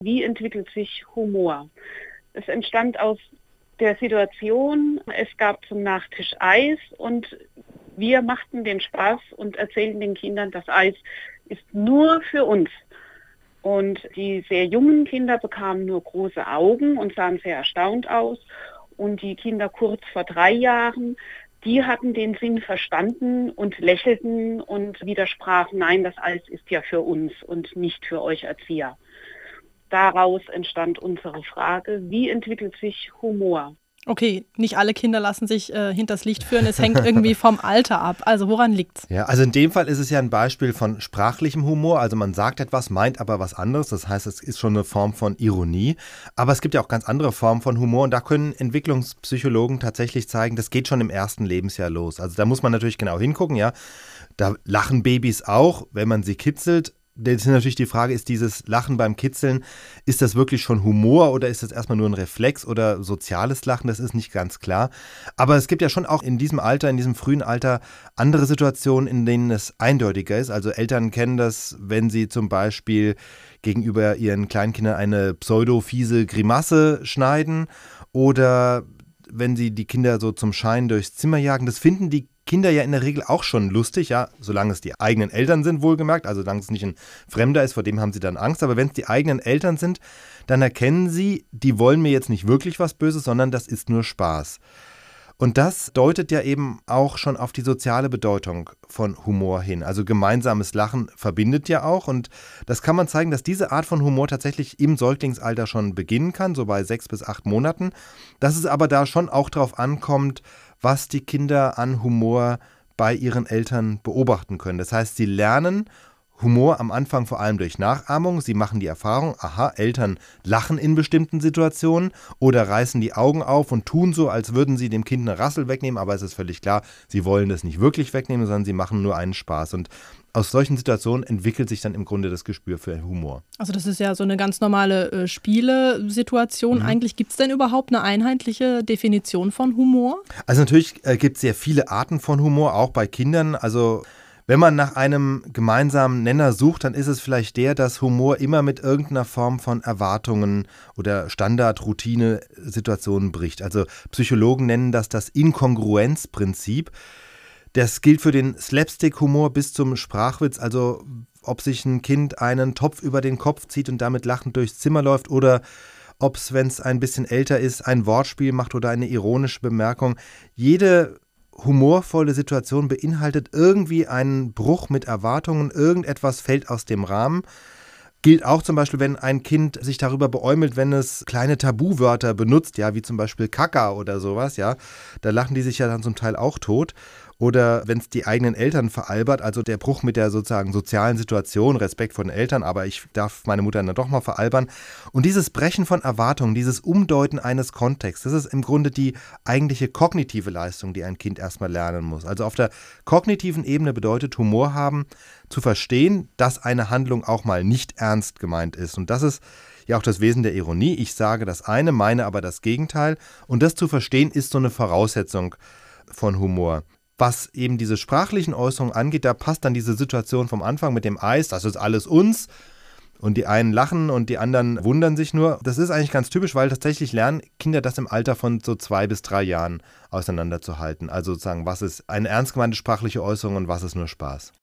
Wie entwickelt sich Humor? Es entstand aus der Situation, es gab zum Nachtisch Eis und wir machten den Spaß und erzählten den Kindern, das Eis ist nur für uns. Und die sehr jungen Kinder bekamen nur große Augen und sahen sehr erstaunt aus. Und die Kinder kurz vor drei Jahren, die hatten den Sinn verstanden und lächelten und widersprachen, nein, das Eis ist ja für uns und nicht für euch Erzieher. Daraus entstand unsere Frage, wie entwickelt sich Humor? Okay, nicht alle Kinder lassen sich äh, hinters Licht führen. Es hängt irgendwie vom Alter ab. Also woran liegt's? Ja, also in dem Fall ist es ja ein Beispiel von sprachlichem Humor. Also man sagt etwas, meint aber was anderes. Das heißt, es ist schon eine Form von Ironie. Aber es gibt ja auch ganz andere Formen von Humor und da können Entwicklungspsychologen tatsächlich zeigen, das geht schon im ersten Lebensjahr los. Also da muss man natürlich genau hingucken, ja. Da lachen Babys auch, wenn man sie kitzelt das ist natürlich die Frage, ist dieses Lachen beim Kitzeln, ist das wirklich schon Humor oder ist das erstmal nur ein Reflex oder soziales Lachen? Das ist nicht ganz klar. Aber es gibt ja schon auch in diesem Alter, in diesem frühen Alter, andere Situationen, in denen es eindeutiger ist. Also Eltern kennen das, wenn sie zum Beispiel gegenüber ihren Kleinkindern eine pseudo-fiese Grimasse schneiden oder wenn sie die Kinder so zum Schein durchs Zimmer jagen. Das finden die Kinder ja in der Regel auch schon lustig, ja, solange es die eigenen Eltern sind, wohlgemerkt, also solange es nicht ein Fremder ist, vor dem haben sie dann Angst, aber wenn es die eigenen Eltern sind, dann erkennen sie, die wollen mir jetzt nicht wirklich was Böses, sondern das ist nur Spaß. Und das deutet ja eben auch schon auf die soziale Bedeutung von Humor hin. Also gemeinsames Lachen verbindet ja auch. Und das kann man zeigen, dass diese Art von Humor tatsächlich im Säuglingsalter schon beginnen kann, so bei sechs bis acht Monaten. Dass es aber da schon auch darauf ankommt, was die Kinder an Humor bei ihren Eltern beobachten können. Das heißt, sie lernen Humor am Anfang vor allem durch Nachahmung. Sie machen die Erfahrung, aha, Eltern lachen in bestimmten Situationen oder reißen die Augen auf und tun so, als würden sie dem Kind eine Rassel wegnehmen, aber es ist völlig klar, sie wollen das nicht wirklich wegnehmen, sondern sie machen nur einen Spaß. Und aus solchen Situationen entwickelt sich dann im Grunde das Gespür für Humor. Also das ist ja so eine ganz normale äh, Spielesituation. Mhm. Eigentlich gibt es denn überhaupt eine einheitliche Definition von Humor? Also natürlich äh, gibt es sehr viele Arten von Humor, auch bei Kindern. Also wenn man nach einem gemeinsamen Nenner sucht, dann ist es vielleicht der, dass Humor immer mit irgendeiner Form von Erwartungen oder Standard-Routine-Situationen bricht. Also Psychologen nennen das das Inkongruenzprinzip. Das gilt für den Slapstick-Humor bis zum Sprachwitz, also ob sich ein Kind einen Topf über den Kopf zieht und damit lachend durchs Zimmer läuft oder ob es, wenn es ein bisschen älter ist, ein Wortspiel macht oder eine ironische Bemerkung. Jede humorvolle Situation beinhaltet irgendwie einen Bruch mit Erwartungen, irgendetwas fällt aus dem Rahmen. Gilt auch zum Beispiel, wenn ein Kind sich darüber beäumelt, wenn es kleine Tabuwörter benutzt, ja, wie zum Beispiel Kaka oder sowas, ja. Da lachen die sich ja dann zum Teil auch tot oder wenn es die eigenen Eltern veralbert, also der Bruch mit der sozusagen sozialen Situation, Respekt vor den Eltern, aber ich darf meine Mutter dann doch mal veralbern. Und dieses Brechen von Erwartungen, dieses Umdeuten eines Kontexts, das ist im Grunde die eigentliche kognitive Leistung, die ein Kind erstmal lernen muss. Also auf der kognitiven Ebene bedeutet Humor haben, zu verstehen, dass eine Handlung auch mal nicht ernst gemeint ist. Und das ist ja auch das Wesen der Ironie. Ich sage das eine, meine aber das Gegenteil. Und das zu verstehen, ist so eine Voraussetzung von Humor. Was eben diese sprachlichen Äußerungen angeht, da passt dann diese Situation vom Anfang mit dem Eis, das ist alles uns. Und die einen lachen und die anderen wundern sich nur. Das ist eigentlich ganz typisch, weil tatsächlich lernen Kinder das im Alter von so zwei bis drei Jahren auseinanderzuhalten. Also sozusagen, was ist eine ernst gemeinte sprachliche Äußerung und was ist nur Spaß.